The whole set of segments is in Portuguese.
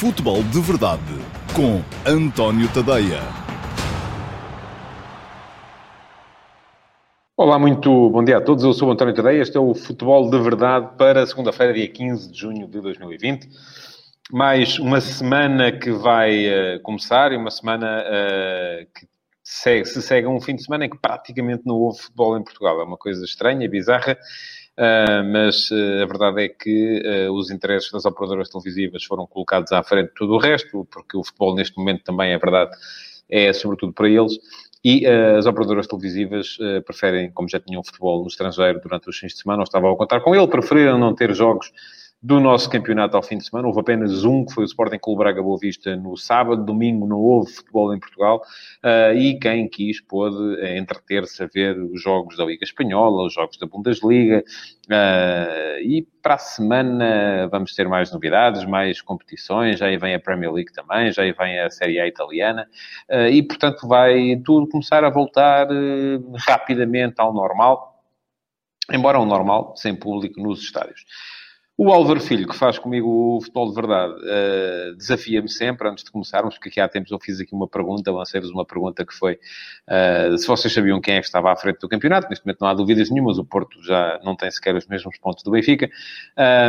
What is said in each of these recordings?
Futebol de Verdade com António Tadeia. Olá, muito bom dia a todos. Eu sou António Tadeia. Este é o Futebol de Verdade para segunda-feira, dia 15 de junho de 2020. Mais uma semana que vai uh, começar e uma semana uh, que se segue um fim de semana em que praticamente não houve futebol em Portugal. É uma coisa estranha, bizarra. Uh, mas uh, a verdade é que uh, os interesses das operadoras televisivas foram colocados à frente de tudo o resto, porque o futebol neste momento também, é verdade, é sobretudo para eles. E as operadoras televisivas preferem, como já tinham futebol no estrangeiro durante os fins de semana, não estavam a contar com ele, preferiram não ter jogos do nosso campeonato ao fim de semana. Houve apenas um, que foi o Sporting Clube Braga Boa Vista no sábado. Domingo não houve futebol em Portugal. Uh, e quem quis pôde uh, entreter-se a ver os jogos da Liga Espanhola, os jogos da Bundesliga. Uh, e para a semana vamos ter mais novidades, mais competições. Já aí vem a Premier League também, já aí vem a Série A italiana. e, portanto, vai tudo começar a voltar rapidamente ao normal. Embora ao normal, sem público nos estádios. O Álvaro Filho, que faz comigo o futebol de verdade, uh, desafia-me sempre, antes de começarmos, porque aqui há tempos eu fiz aqui uma pergunta, lancei-vos uma pergunta que foi uh, se vocês sabiam quem é que estava à frente do campeonato. Neste momento não há dúvidas nenhumas, o Porto já não tem sequer os mesmos pontos do Benfica.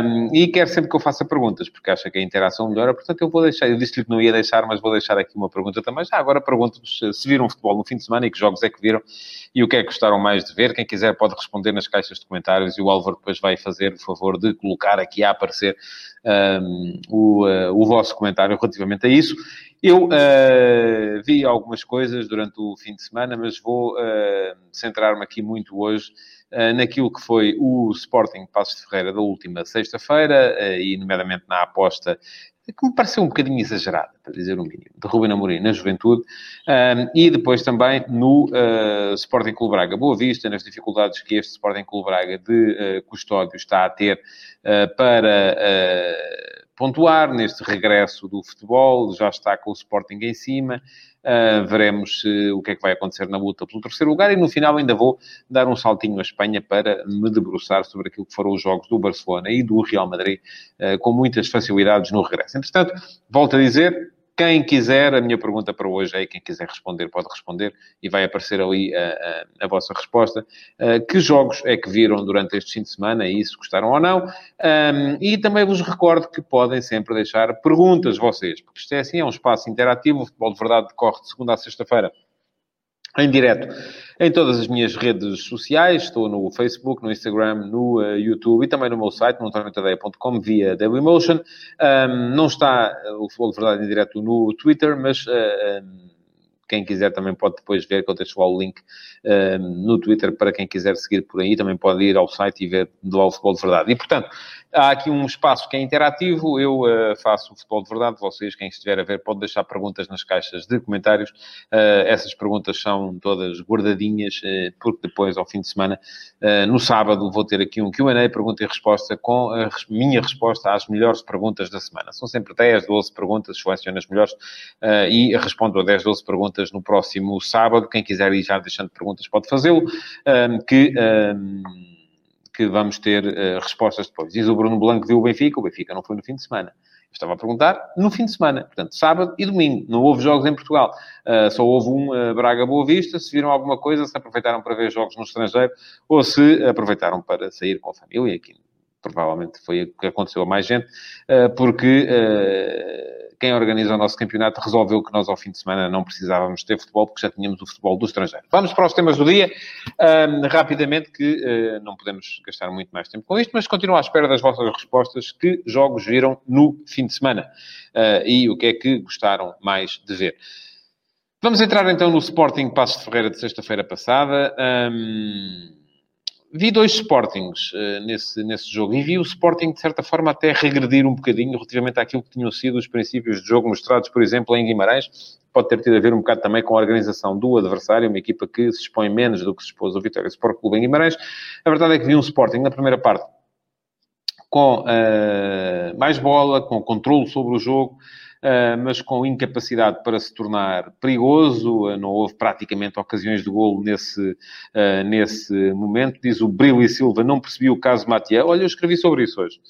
Um, e quer sempre que eu faça perguntas, porque acha que a interação melhora, portanto eu vou deixar, eu disse-lhe que não ia deixar, mas vou deixar aqui uma pergunta também. Já agora pergunto-vos se viram futebol no fim de semana e que jogos é que viram e o que é que gostaram mais de ver. Quem quiser pode responder nas caixas de comentários e o Álvaro depois vai fazer o favor de colocar aqui a aparecer um, o, uh, o vosso comentário relativamente a isso. Eu uh, vi algumas coisas durante o fim de semana, mas vou uh, centrar-me aqui muito hoje naquilo que foi o Sporting Passos de Ferreira da última sexta-feira, e nomeadamente na aposta que me pareceu um bocadinho exagerada, para dizer o mínimo, de Ruben Amorim na juventude, um, e depois também no uh, Sporting Clube Braga. Boa Vista, nas dificuldades que este Sporting Clube Braga de uh, custódio está a ter uh, para pontuar neste regresso do futebol, já está com o Sporting em cima, Uh, veremos uh, o que é que vai acontecer na luta pelo terceiro lugar e no final ainda vou dar um saltinho à Espanha para me debruçar sobre aquilo que foram os jogos do Barcelona e do Real Madrid uh, com muitas facilidades no regresso. Entretanto, volto a dizer, quem quiser, a minha pergunta para hoje é: quem quiser responder, pode responder e vai aparecer ali a, a, a vossa resposta. Uh, que jogos é que viram durante este fim de semana e se gostaram ou não? Um, e também vos recordo que podem sempre deixar perguntas vocês, porque isto é assim: é um espaço interativo. O futebol de verdade decorre de segunda a sexta-feira em direto em todas as minhas redes sociais. Estou no Facebook, no Instagram, no uh, YouTube e também no meu site, no via Dailymotion. Um, não está o Futebol de Verdade em direto no Twitter, mas... Uh, um, quem quiser também pode depois ver, que eu deixo lá o link no Twitter para quem quiser seguir por aí, também pode ir ao site e ver do ao Futebol de Verdade. E, portanto, Há aqui um espaço que é interativo, eu uh, faço o futebol de verdade, vocês, quem estiver a ver, pode deixar perguntas nas caixas de comentários. Uh, essas perguntas são todas guardadinhas, uh, porque depois, ao fim de semana, no sábado, vou ter aqui um Q&A, pergunta e resposta, com a minha resposta às melhores perguntas da semana. São sempre 10, 12 perguntas, seleciono as melhores e respondo a 10, 12 perguntas no próximo sábado. Quem quiser ir já deixando perguntas pode fazê-lo, que que vamos ter uh, respostas depois. Diz o Bruno Blanco viu o Benfica, o Benfica não foi no fim de semana. Estava a perguntar no fim de semana, portanto, sábado e domingo. Não houve jogos em Portugal. Uh, só houve um uh, Braga-Boa Vista. Se viram alguma coisa, se aproveitaram para ver jogos no estrangeiro ou se aproveitaram para sair com a família, aqui provavelmente foi o que aconteceu a mais gente, porque quem organiza o nosso campeonato resolveu que nós, ao fim de semana, não precisávamos ter futebol, porque já tínhamos o futebol do estrangeiro. Vamos para os temas do dia, rapidamente, que uh, não podemos gastar muito mais tempo com isto, mas continuo à espera das vossas respostas. Que jogos viram no fim de semana? Uh, e o que é que gostaram mais de ver? Vamos entrar então no Sporting Passos de Ferreira de sexta-feira passada. Um vi dois Sportings uh, nesse, nesse jogo e vi o Sporting, de certa forma, até regredir um bocadinho relativamente àquilo que tinham sido os princípios de jogo mostrados, por exemplo, em Guimarães. Pode ter tido a ver um bocado também com a organização do adversário, uma equipa que se expõe menos do que se expôs o Vitória Sport Clube em Guimarães. A verdade é que vi um Sporting na primeira parte com uh, mais bola, com controle sobre o jogo, mas com incapacidade para se tornar perigoso. Uh, não houve praticamente ocasiões de golo nesse, uh, nesse momento. Diz o Brilho e Silva, não percebi o caso Matia. Olha, eu escrevi sobre isso hoje.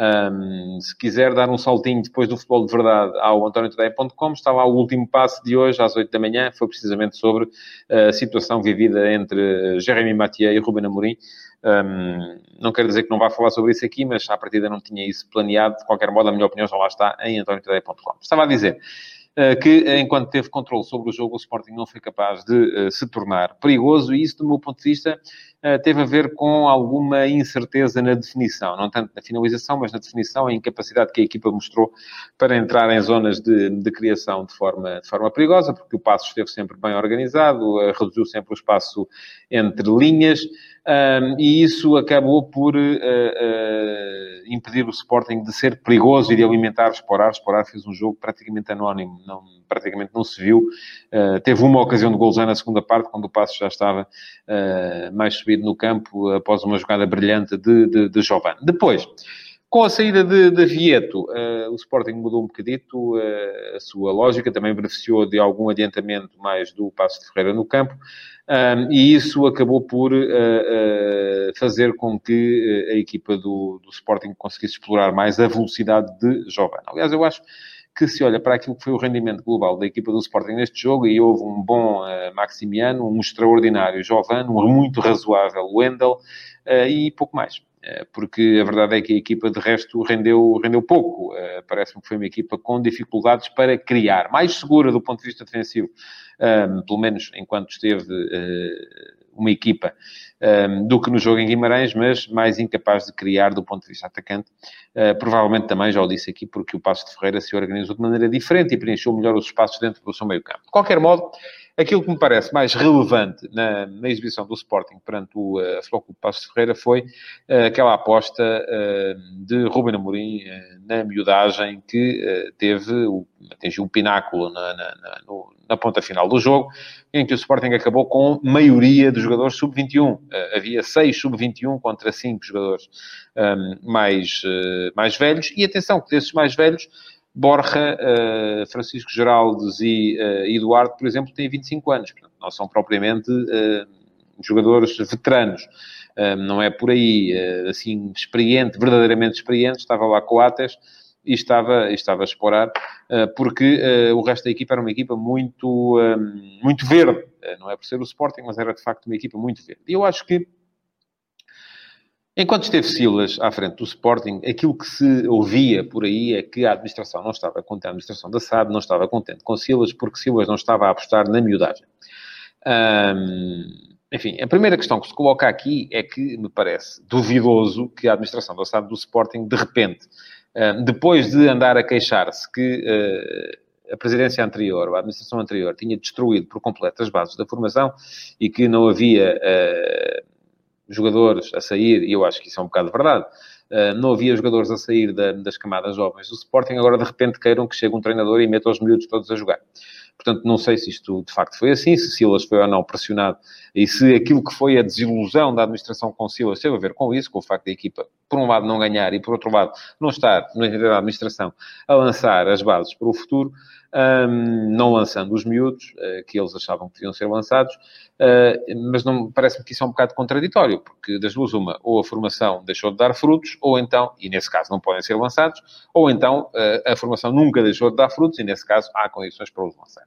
Um, se quiser dar um saltinho depois do futebol de verdade ao antoniotodeia.com, está lá o último passo de hoje, às 8 da manhã, foi precisamente sobre a situação vivida entre Jeremy Mathieu e Ruben Amorim. Um, não quero dizer que não vá falar sobre isso aqui, mas à partida não tinha isso planeado. De qualquer modo, a minha opinião já lá está em antoniotodeia.com. Estava a dizer eh, que, enquanto teve controle sobre o jogo, o Sporting não foi capaz de uh, se tornar perigoso, e isso, do meu ponto de vista, uh, teve a ver com alguma incerteza na definição, não tanto na finalização, mas na definição, a incapacidade que a equipa mostrou para entrar em zonas de, de criação de forma, de forma perigosa, porque o passo esteve sempre bem organizado, uh, reduziu sempre o espaço entre linhas, um, e isso acabou por uh, uh, impedir o Sporting de ser perigoso e de alimentar Sporar. Sporar fez um jogo praticamente anónimo, não, praticamente não se viu. Uh, teve uma ocasião de golzão na segunda parte, quando o passo já estava mais subido no campo, após uma jogada brilhante de, de, de Giovanni. Depois, com a saída de, de Vieto, uh, o Sporting mudou um bocadito uh, a sua lógica, também beneficiou de algum adiantamento mais do Passo de Ferreira no campo, um, e isso acabou por uh, fazer com que a equipa do, do, Sporting conseguisse explorar mais a velocidade de Giovanni. Aliás, eu acho que se olha para aquilo que foi o rendimento global da equipa do Sporting neste jogo, e houve um bom Maximiano, um extraordinário Giovanni, um muito razoável Wendel, e pouco mais. Eh, porque a verdade é que a equipa de resto rendeu, rendeu pouco. Eh, parece-me que foi uma equipa com dificuldades para criar, mais segura do ponto de vista defensivo, pelo menos enquanto esteve eh, uma equipa, ehm, do que no jogo em Guimarães, mas mais incapaz de criar do ponto de vista atacante. provavelmente também, já o disse aqui, porque o Passo de Ferreira se organizou de maneira diferente e preencheu melhor os espaços dentro do seu meio campo. De qualquer modo, Aquilo que me parece mais relevante na, na exibição do Sporting perante o uh, Futebol Passos de Ferreira foi uh, aquela aposta uh, de Ruben Amorim uh, na miudagem que teve, o, atingiu o pináculo na, na, no, na, ponta final do jogo, em que o Sporting acabou com maioria dos jogadores sub-21. havia seis sub-21 contra cinco jogadores um, mais, mais velhos, e atenção, que desses mais velhos Borja, uh, Francisco Geraldes e uh, Eduardo, por exemplo, têm 25 anos. Portanto, não são propriamente uh, jogadores veteranos. não é por aí, assim, experiente, verdadeiramente experiente. Estava lá Coates e estava, estava a explorar, porque o resto da equipa era uma equipa muito, muito verde. não é por ser o Sporting, mas era de facto uma equipa muito verde. E eu acho que Enquanto esteve Silas à frente do Sporting, aquilo que se ouvia por aí é que a administração não estava contente, a administração da SAD não estava contente com Silas, porque Silas não estava a apostar na miudagem. enfim, a primeira questão que se coloca aqui é que me parece duvidoso que a administração da SAD do Sporting, de repente, depois de andar a queixar-se que uh, a presidência anterior, a administração anterior, tinha destruído por completo as bases da formação e que não havia uh, jogadores a sair, e eu acho que isso é um bocado verdade, uh, não havia jogadores a sair da, das camadas jovens do Sporting, agora de repente queiram que chegue um treinador e meta os miúdos todos a jogar. Portanto, não sei se isto de facto foi assim, se Silas foi ou não pressionado e se aquilo que foi a desilusão da administração com Silas teve a ver com isso, com o facto da equipa, por um lado, não ganhar e por outro lado, não estar, na administração, a lançar as bases para o futuro um, não lançando os miúdos, uh, que eles achavam que deviam ser lançados, uh, mas parece-me que isso é um bocado contraditório, porque das duas uma, ou a formação deixou de dar frutos, ou então, e nesse caso não podem ser lançados, ou então uh, a formação nunca deixou de dar frutos, e nesse caso há condições para os lançar.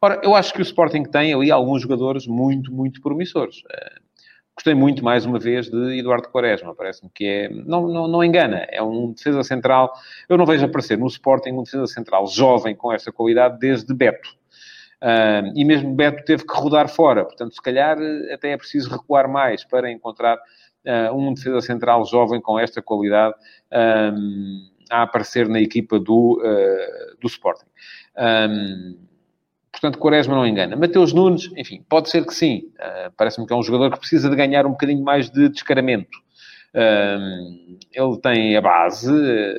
Ora, eu acho que o Sporting tem ali alguns jogadores muito, muito promissores. Gostei muito, mais uma vez, de Eduardo Quaresma. Parece-me que é... Não, não, não engana. É um defesa central... Eu não vejo aparecer no Sporting um defesa central jovem com essa qualidade desde Beto. Uh, e mesmo Beto teve que rodar fora. Portanto, se calhar até é preciso recuar mais para encontrar uh, um defesa central jovem com esta qualidade a aparecer na equipa do, uh, do Sporting. Portanto, Quaresma não engana. Mateus Nunes, enfim, pode ser que sim. Uh, Parece-me que é um jogador que precisa de ganhar um bocadinho mais de descaramento. Uh, ele tem a base,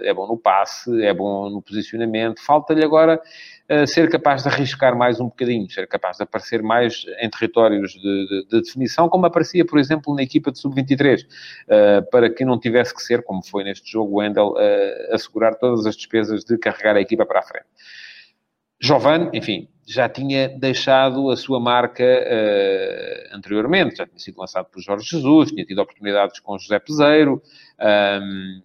é bom no passe, é bom no posicionamento. Falta-lhe agora uh, ser capaz de arriscar mais um bocadinho, ser capaz de aparecer mais em territórios de, de, de definição, como aparecia, por exemplo, na equipa de sub-23, uh, para que não tivesse que ser, como foi neste jogo, o Wendel, assegurar todas as despesas de carregar a equipa para a frente. Giovanni, enfim, já tinha deixado a sua marca uh, anteriormente, já tinha sido lançado por Jorge Jesus, tinha tido oportunidades com José Peseiro, um,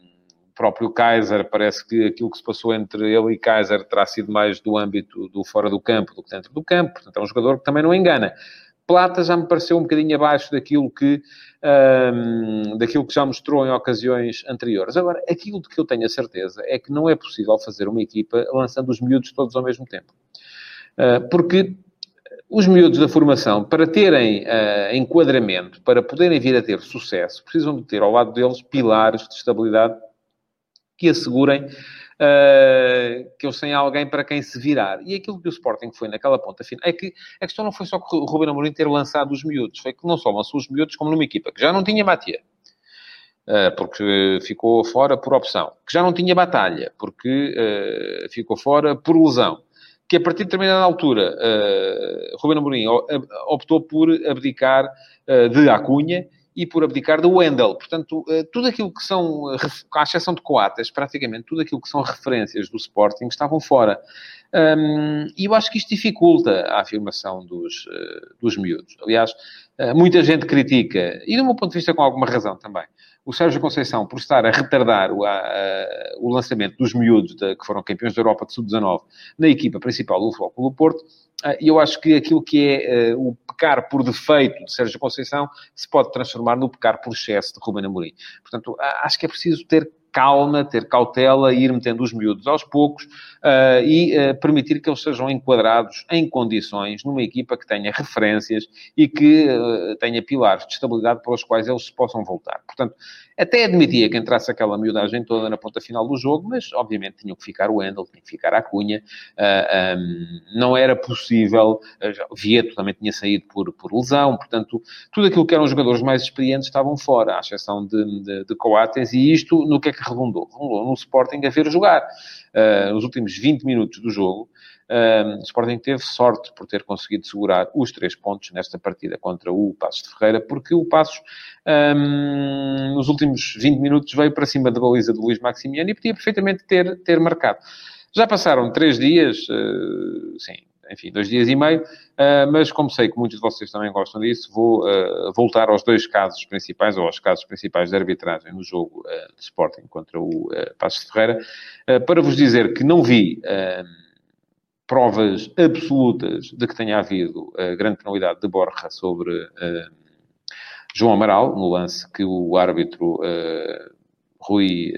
próprio Kaiser, parece que aquilo que se passou entre ele e Kaiser terá sido mais do âmbito do fora do campo do que dentro do campo. Portanto, é um jogador que também não engana. Plata já me pareceu um bocadinho abaixo daquilo que, um, daquilo que já mostrou em ocasiões anteriores. Agora, aquilo de que eu tenho a certeza é que não é possível fazer uma equipa lançando os miúdos todos ao mesmo tempo. Uh, porque os miúdos da formação, para terem uh, enquadramento, para poderem vir a ter sucesso, precisam de ter ao lado deles pilares de estabilidade que assegurem uh, que eles têm alguém para quem se virar. E aquilo que o Sporting foi naquela ponta final é que a questão não foi só que o Ruben Amorim ter lançado os miúdos, foi que não só lançou os miúdos, como numa equipa que já não tinha Matia, uh, porque ficou fora por opção, que já não tinha batalha, porque uh, ficou fora por lesão. Que a partir de determinada altura, uh, Ruben Amorim optou por abdicar de Acunha e por abdicar do Wendel. Portanto, eh, tudo aquilo que são, eh, à exceção de Coates, praticamente tudo aquilo que são referências do Sporting estavam fora. E eu acho que isto dificulta a afirmação dos, uh, dos miúdos. Aliás, muita gente critica, e do meu ponto de vista com alguma razão também, o Sérgio Conceição por estar a retardar o, a, o lançamento dos miúdos de, que foram campeões da Europa de Sub-19 na equipa principal do Futebol do Porto, ah, e eu acho que aquilo que é uh, o pecar por defeito de Sérgio Conceição se pode transformar no pecar por excesso de Ruben Amorim. Portanto, acho que é preciso ter calma, ter cautela, ir metendo os miúdos aos poucos uh, e uh, permitir que eles sejam enquadrados em condições numa equipa que tenha referências e que uh, tenha pilares de estabilidade pelos quais eles se possam voltar. Portanto, até admitia que entrasse aquela miudagem toda na ponta final do jogo, mas obviamente tinha que ficar o Endel, tinha que ficar a Cunha. Um, não era possível, Vieto também tinha saído por, por lesão, portanto, tudo aquilo que eram jogadores mais experientes estavam fora, à exceção de, de, de Coates, e isto no que é que redundou? Redundou no Sporting a ver jogar. Uh, nos últimos 20 minutos do jogo, uh, o Sporting teve sorte por ter conseguido segurar os três pontos nesta partida contra o Passos de Ferreira, porque o Passos, um, nos últimos 20 minutos, veio para cima da baliza do Luís Maximiano e podia perfeitamente ter, ter marcado. Já passaram três dias, uh, sim, enfim, dois dias e meio, uh, mas como sei que muitos de vocês também gostam disso, vou uh, voltar aos dois casos principais, ou aos casos principais de arbitragem no jogo uh, de Sporting contra o Passos de Ferreira, para vos dizer que não vi provas absolutas de que tenha havido grande penalidade de Borja sobre João Amaral, no lance que o árbitro Rui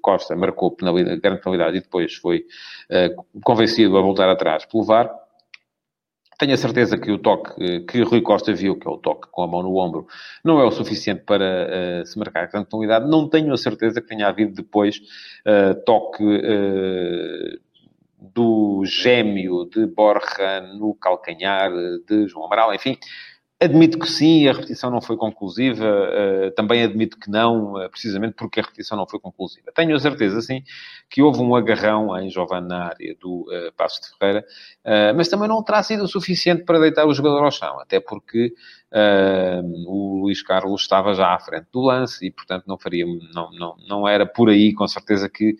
Costa marcou penalidade, grande penalidade e depois foi convencido a voltar atrás pelo VAR. Tenho a certeza que o toque que Rui Costa viu, que é o toque com a mão no ombro, não é o suficiente para uh, se marcar grande penalidade. Não tenho a certeza que tenha havido depois uh, toque uh, do gêmeo de Borja no calcanhar de João Amaral. Enfim, Admito que sim, a repetição não foi conclusiva. Uh, também admito que não, uh, precisamente porque a repetição não foi conclusiva. Tenho a certeza, sim, que houve um agarrão em Giovanni na área do uh, de Ferreira, mas também não terá sido o suficiente para deitar o jogador ao chão, até porque o Luís Carlos estava já à frente do lance e, portanto, não faria, não, não, não era por aí, com certeza, que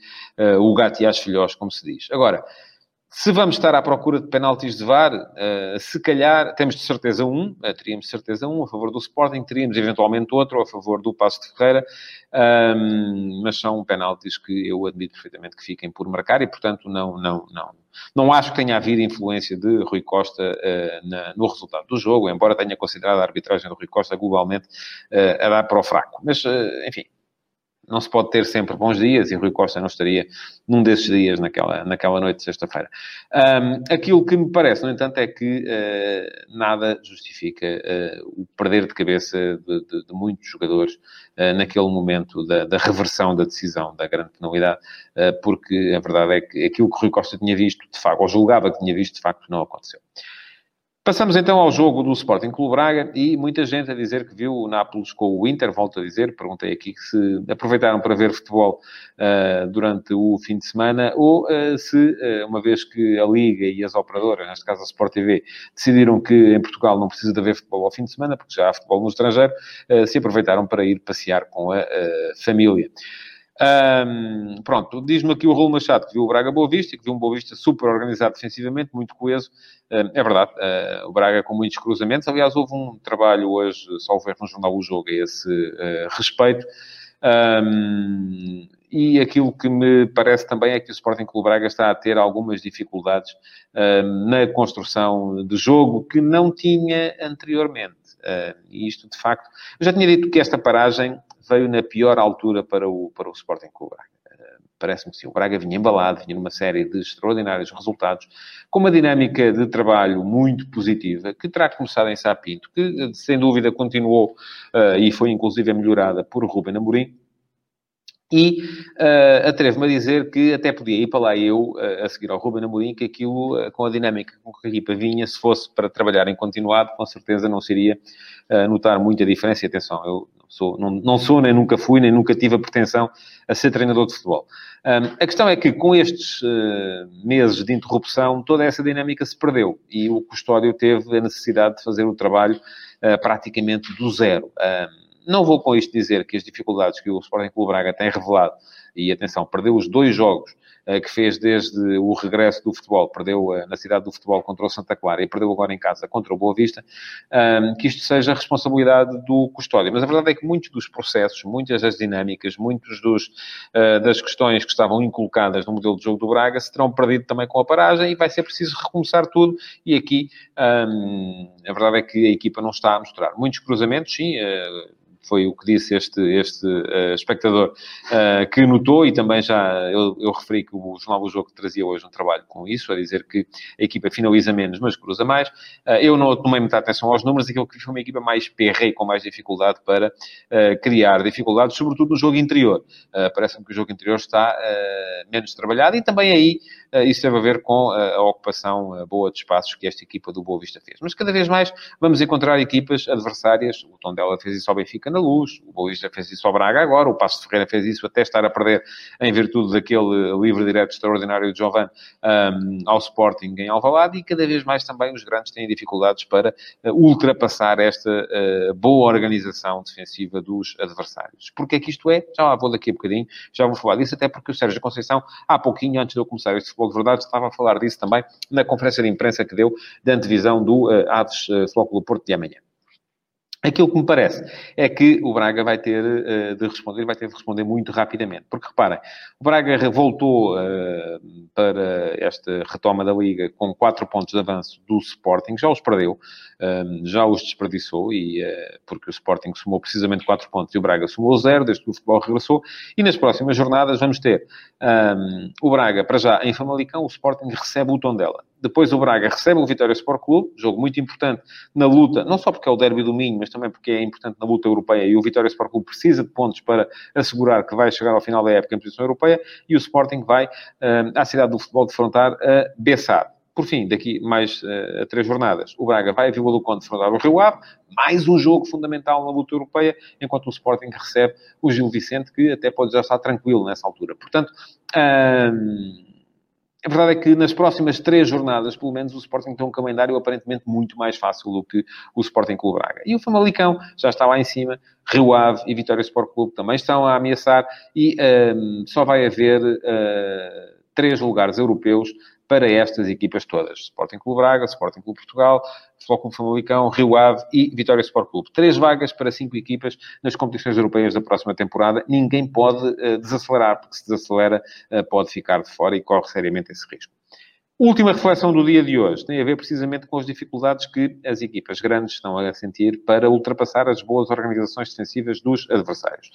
o gato e as filhós, como se diz. Agora, se vamos estar à procura de penaltis de VAR, uh, se calhar temos de certeza um, uh, teríamos de certeza um a favor do Sporting, teríamos eventualmente outro a favor do Passo de Ferreira, um, mas são penaltis que eu admito perfeitamente que fiquem por marcar e, portanto, não, não, não, não acho que tenha havido influência de Rui Costa uh, na, no resultado do jogo, embora tenha considerado a arbitragem do Rui Costa globalmente a dar para o fraco. Mas, enfim, não se pode ter sempre bons dias e Rui Costa não estaria num desses dias naquela, naquela noite de sexta-feira. Um, aquilo que me parece, no entanto, é que uh, nada justifica uh, o perder de cabeça de, de, de muitos jogadores uh, naquele momento da, da, reversão da decisão da grande penalidade, porque a verdade é que aquilo que Rui Costa tinha visto, de facto, ou julgava que tinha visto, de facto, não aconteceu. Passamos então ao jogo do Sporting Clube Braga e muita gente a dizer que viu o Nápoles com o Inter, volto a dizer, perguntei aqui se aproveitaram para ver futebol uh, durante o fim de semana ou uh, se, uh, uma vez que a Liga e as operadoras, neste caso a Sport TV, decidiram que em Portugal não precisa de haver futebol ao fim de semana, porque já há futebol no estrangeiro, se aproveitaram para ir passear com a família. Um, pronto, diz-me aqui o Raul Machado que viu o Braga Boa Vista, que viu um Boa Vista super organizado defensivamente, muito coeso. Um, é verdade, uh, o Braga com muitos cruzamentos. Aliás, houve um trabalho hoje, só ver no jornal O Jogo, a esse uh, respeito. Um, e aquilo que me parece também é que o Sporting Clube Braga está a ter algumas dificuldades uh, na construção de jogo que não tinha anteriormente. Uh, e isto, de facto, eu já tinha dito que esta paragem veio na pior altura para o, para o Sporting Clube Braga. Uh, Parece-me que sim. O Braga vinha embalado, vinha numa série de extraordinários resultados, com uma dinâmica de trabalho muito positiva, que terá começado em Sapinto, que, sem dúvida, continuou uh, e foi, inclusive, melhorada por Ruben Amorim e uh, atrevo-me a dizer que até podia ir para lá eu, uh, a seguir ao Ruben Amorim, que aquilo, uh, com a dinâmica com que a equipa vinha, se fosse para trabalhar em continuado, com certeza não seria notar muita diferença. E atenção, eu sou, não, não, sou, nem nunca fui, nem nunca tive a pretensão a ser treinador de futebol. Um, a questão é que com estes meses de interrupção, toda essa dinâmica se perdeu e o Custódio teve a necessidade de fazer o trabalho praticamente do zero. Um, não vou com isto dizer que as dificuldades que o Sporting Clube Braga tem revelado, e atenção, perdeu os dois jogos uh, que fez desde o regresso do futebol, perdeu uh, na cidade do futebol contra o Santa Clara e perdeu agora em casa contra o Boa Vista, que isto seja responsabilidade do custódio. Mas a verdade é que muitos dos processos, muitas das dinâmicas, muitos dos, uh, das questões que estavam inculcadas no modelo de jogo do Braga se terão perdido também com a paragem e vai ser preciso recomeçar tudo. E aqui a verdade é que a equipa não está a mostrar muitos cruzamentos, sim foi o que disse este, este uh, espectador uh, que notou e também já eu, eu, referi que o Jornal do Jogo trazia hoje um trabalho com isso, a dizer que a equipa finaliza menos, mas cruza mais. Uh, eu não tomei muita atenção aos números, aquilo que foi uma equipa mais perra e com mais dificuldade para criar dificuldades, sobretudo no jogo interior. Parece-me que o jogo interior está menos trabalhado e também aí isso teve a ver com a ocupação boa de espaços que esta equipa do Boa Vista fez. Mas cada vez mais vamos encontrar equipas adversárias, o Tondela fez isso ao Benfica na luz. O Boavista fez isso ao Braga agora, o Passo Ferreira fez isso até estar a perder em virtude daquele livre direto extraordinário de Jovan um, ao Sporting em Alvalade e cada vez mais também os grandes têm dificuldades para ultrapassar esta uh, boa organização defensiva dos adversários. Porque é que isto é? Já lá vou daqui a bocadinho, já vou falar disso, até porque o Sérgio Conceição, há pouquinho, antes de eu começar este futebol de verdade, estava a falar disso também na conferência de imprensa que deu da antevisão do uh, Aves uh, Futebol Clube Porto de amanhã. Aquilo que me parece é que o Braga vai ter uh, de responder, vai ter de responder muito rapidamente. Porque reparem, o Braga voltou uh, para esta retoma da Liga com 4 pontos de avanço do Sporting, já os perdeu, uh, já os desperdiçou, e, porque o Sporting somou precisamente 4 pontos e o Braga somou 0, desde que o futebol regressou. E nas próximas jornadas vamos ter um, o Braga, para já, em Famalicão, o Sporting recebe o Tondela. Depois o Braga recebe o Vitória Sport Clube, jogo muito importante na luta, não só porque é o derby do Minho, mas também porque é importante na luta europeia e o Vitória Sport Clube precisa de pontos para assegurar que vai chegar ao final da época em posição europeia e o Sporting vai uh, à cidade do futebol defrontar a Bessade. Por fim, daqui mais uh, a três jornadas, o Braga vai a Vila do Conde defrontar o Rio Ave, mais um jogo fundamental na luta europeia, enquanto o Sporting recebe o Gil Vicente, que até pode já estar tranquilo nessa altura. Portanto, uh, a verdade é que nas próximas três jornadas, pelo menos, o Sporting tem um calendário aparentemente muito mais fácil do que o Sporting Clube Braga. E o Famalicão já está lá em cima, Rio Ave e Vitória Sport Clube também estão a ameaçar e um, só vai haver uh, três lugares europeus para estas equipas todas. Sporting Clube Braga, Sporting Clube Portugal, Futebol Clube Famalicão, Rio Ave e Vitória Sport Clube. Três vagas para cinco equipas nas competições europeias da próxima temporada. Ninguém pode uh, desacelerar, porque se desacelera uh, pode ficar de fora e corre seriamente esse risco. Última reflexão do dia de hoje tem a ver precisamente com as dificuldades que as equipas grandes estão a sentir para ultrapassar as boas organizações defensivas dos adversários.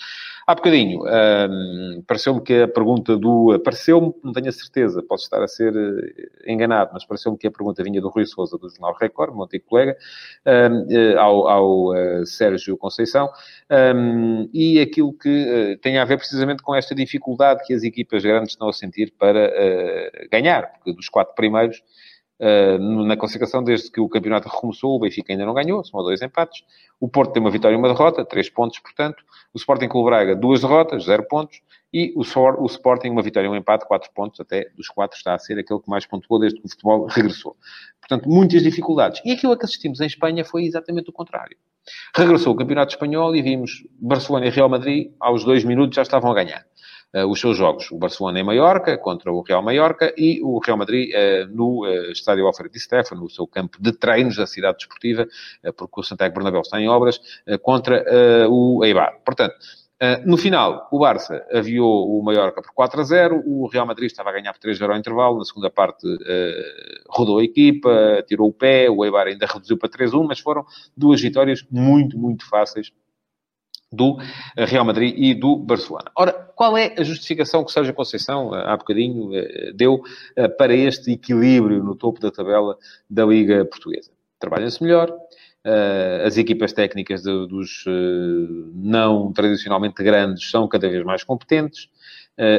Há bocadinho, hum, pareceu-me que a pergunta do... Pareceu-me, não tenho a certeza, posso estar a ser eh, enganado, mas pareceu-me que a pergunta vinha do Rui Souza, do Jornal Record, meu antigo colega, hum, eh, ao, ao uh, Sérgio Conceição, um, e aquilo que uh, tem a ver precisamente com esta dificuldade que as equipas grandes estão a sentir para uh, ganhar, porque dos quatro primeiros uh, na classificação, desde que o campeonato recomeçou, o Benfica ainda não ganhou, são dois empates. O Porto tem uma vitória e uma derrota, três pontos, portanto. O Sporting Clube Braga, duas derrotas, zero pontos. E o, o Sporting, uma vitória e um empate, quatro pontos, até dos quatro está a ser aquele que mais pontuou desde que o futebol regressou. Portanto, muitas dificuldades. E aquilo a que assistimos em Espanha foi exatamente o contrário. Regressou o Campeonato Espanhol e vimos Barcelona e Real Madrid, aos dois minutos já estavam a ganhar. Uh, os seus jogos. O Barcelona em Maiorca, contra o Real Maiorca, e o Real Madrid uh, no uh, Estádio Alfredo Di Stefano, no seu campo de treinos da cidade desportiva, porque o Santiago Bernabéu está em obras, contra o Eibar. Portanto, Uh, no final, o Barça aviou o Mallorca por 4 a 0, o Real Madrid estava a ganhar por 3 a 0 ao intervalo, na segunda parte uh, rodou a equipa, tirou o pé, o Eibar ainda reduziu para 3 a 1, mas foram duas vitórias muito, muito fáceis do Real Madrid e do Barcelona. Ora, qual é a justificação que Sérgio Conceição, há bocadinho, deu para este equilíbrio no topo da tabela da Liga Portuguesa? Trabalha-se melhor, as equipas técnicas dos não tradicionalmente grandes são cada vez mais competentes.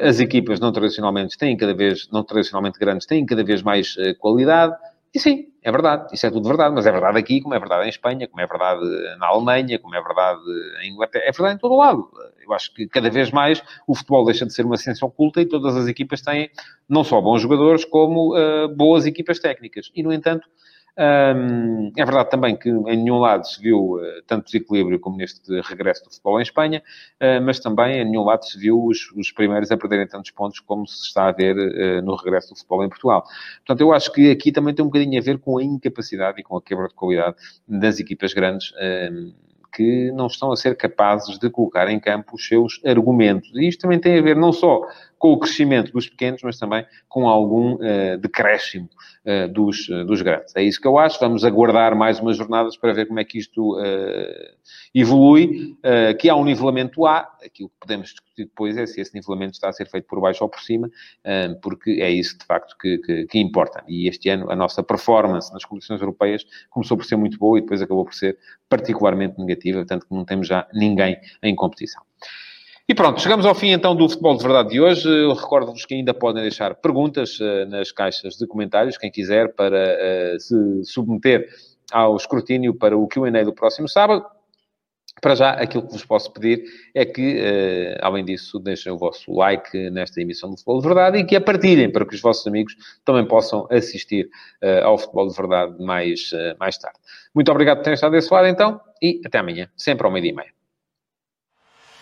As equipas não tradicionalmente têm cada vez, não tradicionalmente grandes têm cada vez mais qualidade. E sim, é verdade. Isso é tudo verdade. Mas é verdade aqui, como é verdade em Espanha, como é verdade na Alemanha, como é verdade em Inglaterra. É verdade em todo o lado. Eu acho que cada vez mais o futebol deixa de ser uma ciência oculta e todas as equipas têm não só bons jogadores, como boas equipas técnicas. E, no entanto, um, é verdade também que em nenhum lado se viu uh, tanto desequilíbrio como neste regresso do futebol em Espanha, uh, mas também em nenhum lado se viu os, os, primeiros a perderem tantos pontos como se está a ver uh, no regresso do futebol em Portugal. Portanto, eu acho que aqui também tem um bocadinho a ver com a incapacidade e com a quebra de qualidade das equipas grandes que não estão a ser capazes de colocar em campo os seus argumentos. E isto também tem a ver não só com o crescimento dos pequenos, mas também com algum uh, decréscimo uh, dos, uh, dos grandes. É isso que eu acho. Vamos aguardar mais umas jornadas para ver como é que isto evolui. que há um nivelamento A, aquilo que podemos discutir depois é se esse nivelamento está a ser feito por baixo ou por cima, porque é isso de facto que, que, que, importa. E este ano a nossa performance nas competições europeias começou por ser muito boa e depois acabou por ser particularmente negativa, tanto que não temos já ninguém em competição. E pronto, chegamos ao fim então do Futebol de Verdade de hoje. Recordo-vos que ainda podem deixar perguntas uh, nas caixas de comentários, quem quiser, para uh, se submeter ao escrutínio para o QA do próximo sábado. Para já, aquilo que vos posso pedir é que, uh, além disso, deixem o vosso like nesta emissão do Futebol de Verdade e que a partilhem para que os vossos amigos também possam assistir ao Futebol de Verdade mais, mais tarde. Muito obrigado por terem estado desse lado, então, e até amanhã, sempre ao meio-dia e meia.